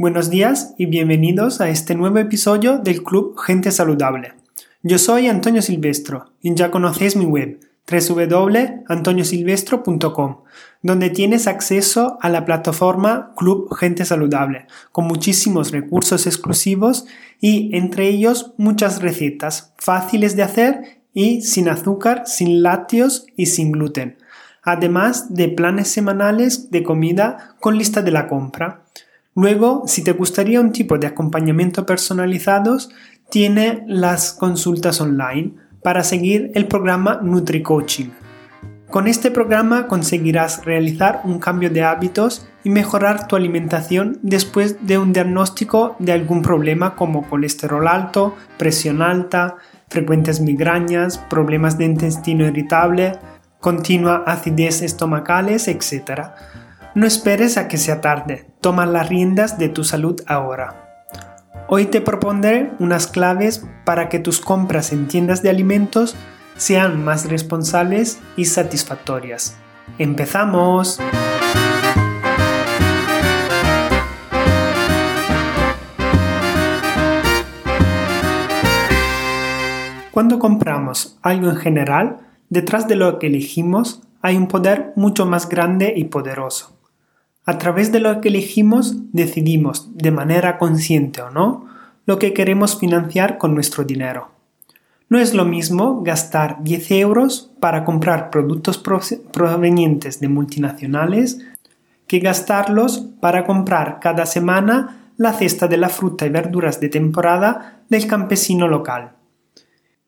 Buenos días y bienvenidos a este nuevo episodio del Club Gente Saludable. Yo soy Antonio Silvestro y ya conocéis mi web www.antoniosilvestro.com, donde tienes acceso a la plataforma Club Gente Saludable, con muchísimos recursos exclusivos y entre ellos muchas recetas fáciles de hacer y sin azúcar, sin lácteos y sin gluten, además de planes semanales de comida con lista de la compra. Luego, si te gustaría un tipo de acompañamiento personalizados, tiene las consultas online para seguir el programa NutriCoaching. Con este programa conseguirás realizar un cambio de hábitos y mejorar tu alimentación después de un diagnóstico de algún problema como colesterol alto, presión alta, frecuentes migrañas, problemas de intestino irritable, continua acidez estomacales, etc. No esperes a que sea tarde, toma las riendas de tu salud ahora. Hoy te propondré unas claves para que tus compras en tiendas de alimentos sean más responsables y satisfactorias. ¡Empezamos! Cuando compramos algo en general, detrás de lo que elegimos hay un poder mucho más grande y poderoso. A través de lo que elegimos decidimos, de manera consciente o no, lo que queremos financiar con nuestro dinero. No es lo mismo gastar 10 euros para comprar productos provenientes de multinacionales que gastarlos para comprar cada semana la cesta de la fruta y verduras de temporada del campesino local.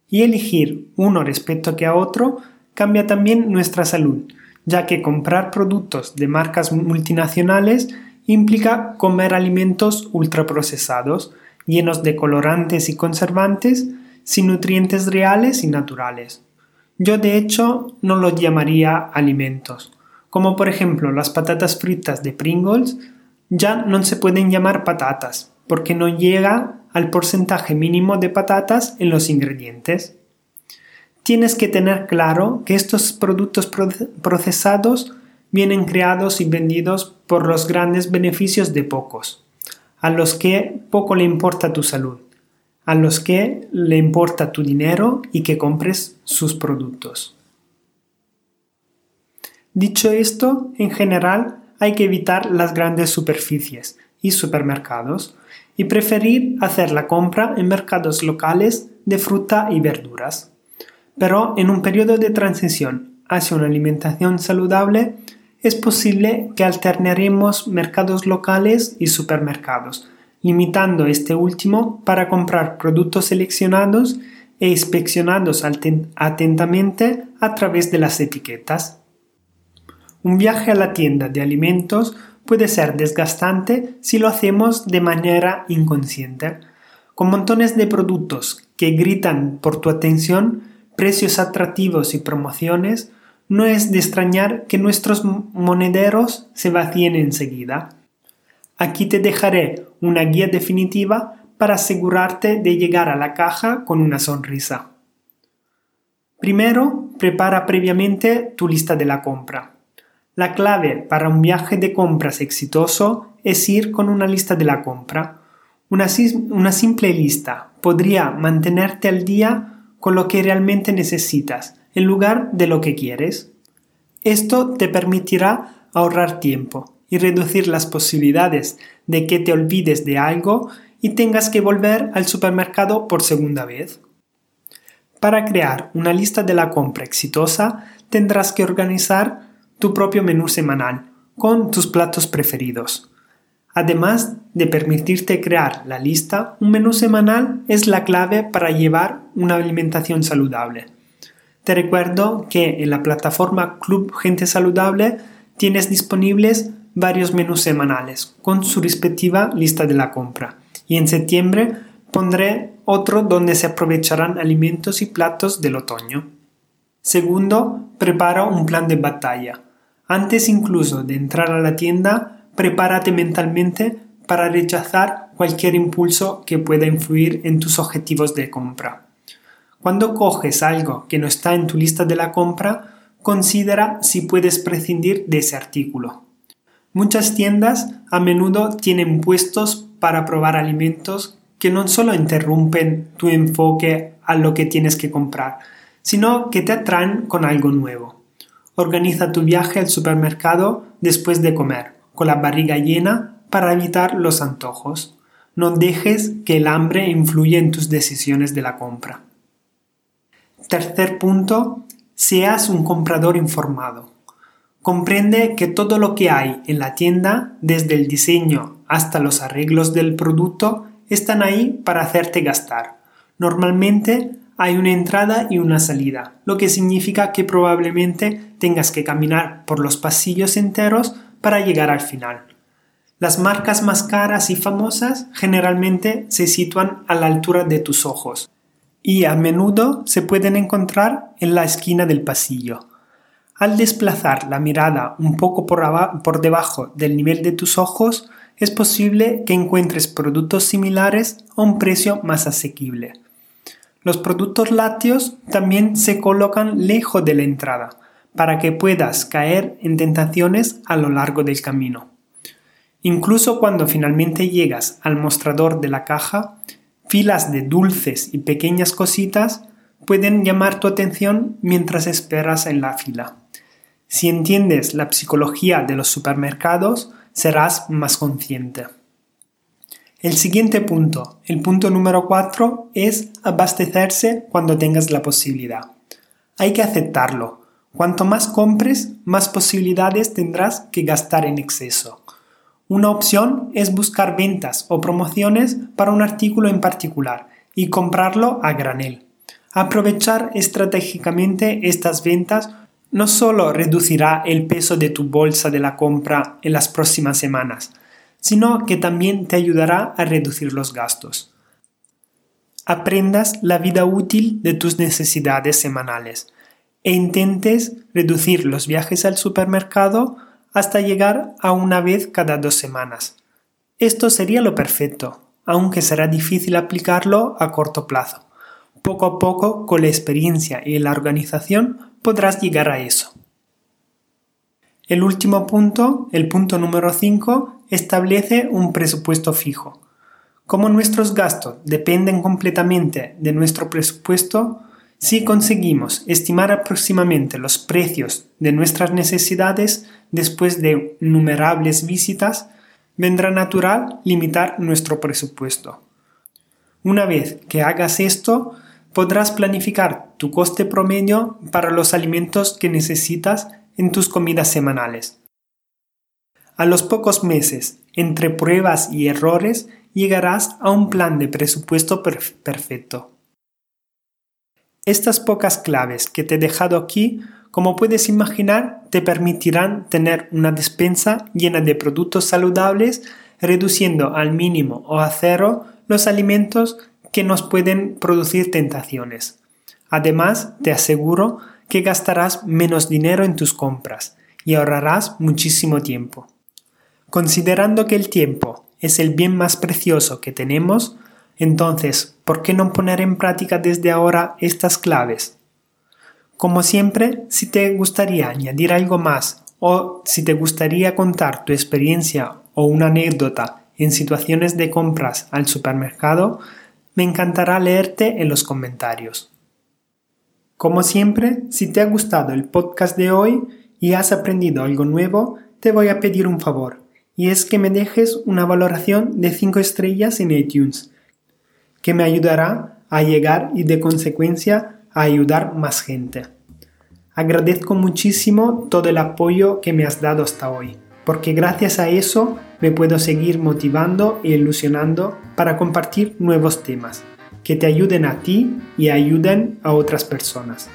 Y elegir uno respecto a otro cambia también nuestra salud, ya que comprar productos de marcas multinacionales implica comer alimentos ultraprocesados, llenos de colorantes y conservantes, sin nutrientes reales y naturales. Yo de hecho no los llamaría alimentos, como por ejemplo las patatas fritas de Pringles ya no se pueden llamar patatas, porque no llega al porcentaje mínimo de patatas en los ingredientes tienes que tener claro que estos productos procesados vienen creados y vendidos por los grandes beneficios de pocos, a los que poco le importa tu salud, a los que le importa tu dinero y que compres sus productos. Dicho esto, en general hay que evitar las grandes superficies y supermercados y preferir hacer la compra en mercados locales de fruta y verduras. Pero en un periodo de transición hacia una alimentación saludable, es posible que alternaremos mercados locales y supermercados, limitando este último para comprar productos seleccionados e inspeccionados atentamente a través de las etiquetas. Un viaje a la tienda de alimentos puede ser desgastante si lo hacemos de manera inconsciente, con montones de productos que gritan por tu atención precios atractivos y promociones, no es de extrañar que nuestros monederos se vacíen enseguida. Aquí te dejaré una guía definitiva para asegurarte de llegar a la caja con una sonrisa. Primero, prepara previamente tu lista de la compra. La clave para un viaje de compras exitoso es ir con una lista de la compra. Una, simple lista podría mantenerte al día con lo que realmente necesitas en lugar de lo que quieres. Esto te permitirá ahorrar tiempo y reducir las posibilidades de que te olvides de algo y tengas que volver al supermercado por segunda vez. Para crear una lista de la compra exitosa tendrás que organizar tu propio menú semanal con tus platos preferidos. Además de permitirte crear la lista, un menú semanal es la clave para llevar una alimentación saludable. Te recuerdo que en la plataforma Club Gente Saludable tienes disponibles varios menús semanales con su respectiva lista de la compra. Y en septiembre pondré otro donde se aprovecharán alimentos y platos del otoño. Segundo, prepara un plan de batalla. Antes incluso de entrar a la tienda, prepárate mentalmente para rechazar cualquier impulso que pueda influir en tus objetivos de compra. Cuando coges algo que no está en tu lista de la compra, considera si puedes prescindir de ese artículo. Muchas tiendas a menudo tienen puestos para probar alimentos que no solo interrumpen tu enfoque a lo que tienes que comprar, sino que te atraen con algo nuevo. Organiza tu viaje al supermercado después de comer, con la barriga llena para evitar los antojos. No dejes que el hambre influya en tus decisiones de la compra. Tercer punto, seas un comprador informado. Comprende que todo lo que hay en la tienda, desde el diseño hasta los arreglos del producto, están ahí para hacerte gastar. Normalmente hay una entrada y una salida, lo que significa que probablemente tengas que caminar por los pasillos enteros para llegar al final. Las marcas más caras y famosas generalmente se sitúan a la altura de tus ojos y a menudo se pueden encontrar en la esquina del pasillo. Al desplazar la mirada un poco por, debajo del nivel de tus ojos, es posible que encuentres productos similares a un precio más asequible. Los productos lácteos también se colocan lejos de la entrada, para que puedas caer en tentaciones a lo largo del camino. Incluso cuando finalmente llegas al mostrador de la caja, filas de dulces y pequeñas cositas pueden llamar tu atención mientras esperas en la fila. Si entiendes la psicología de los supermercados, serás más consciente. El siguiente punto, el punto número 4, es abastecerse cuando tengas la posibilidad. Hay que aceptarlo. Cuanto más compres, más posibilidades tendrás que gastar en exceso. Una opción es buscar ventas o promociones para un artículo en particular y comprarlo a granel. Aprovechar estratégicamente estas ventas no solo reducirá el peso de tu bolsa de la compra en las próximas semanas, sino que también te ayudará a reducir los gastos. Aprendas la vida útil de tus necesidades semanales e intentes reducir los viajes al supermercado hasta llegar a una vez cada dos semanas. Esto sería lo perfecto, aunque será difícil aplicarlo a corto plazo. Poco a poco, con la experiencia y la organización, podrás llegar a eso. El último punto, el punto número 5, establece un presupuesto fijo. Como nuestros gastos dependen completamente de nuestro presupuesto, si conseguimos estimar aproximadamente los precios de nuestras necesidades después de innumerables visitas, vendrá natural limitar nuestro presupuesto. Una vez que hagas esto, podrás planificar tu coste promedio para los alimentos que necesitas en tus comidas semanales. A los pocos meses, entre pruebas y errores, llegarás a un plan de presupuesto perfecto. Estas pocas claves que te he dejado aquí, como puedes imaginar, te permitirán tener una despensa llena de productos saludables, reduciendo al mínimo o a cero los alimentos que nos pueden producir tentaciones. Además, te aseguro que gastarás menos dinero en tus compras y ahorrarás muchísimo tiempo. Considerando que el tiempo es el bien más precioso que tenemos, entonces, ¿por qué no poner en práctica desde ahora estas claves? Como siempre, si te gustaría añadir algo más o si te gustaría contar tu experiencia o una anécdota en situaciones de compras al supermercado, me encantará leerte en los comentarios. Como siempre, si te ha gustado el podcast de hoy y has aprendido algo nuevo, te voy a pedir un favor, y es que me dejes una valoración de 5 estrellas en iTunes, que me ayudará a llegar y de consecuencia a ayudar más gente. Agradezco muchísimo todo el apoyo que me has dado hasta hoy porque gracias a eso me puedo seguir motivando e ilusionando para compartir nuevos temas que te ayuden a ti y ayuden a otras personas.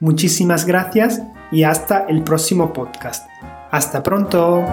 Muchísimas gracias y hasta el próximo podcast. Hasta pronto.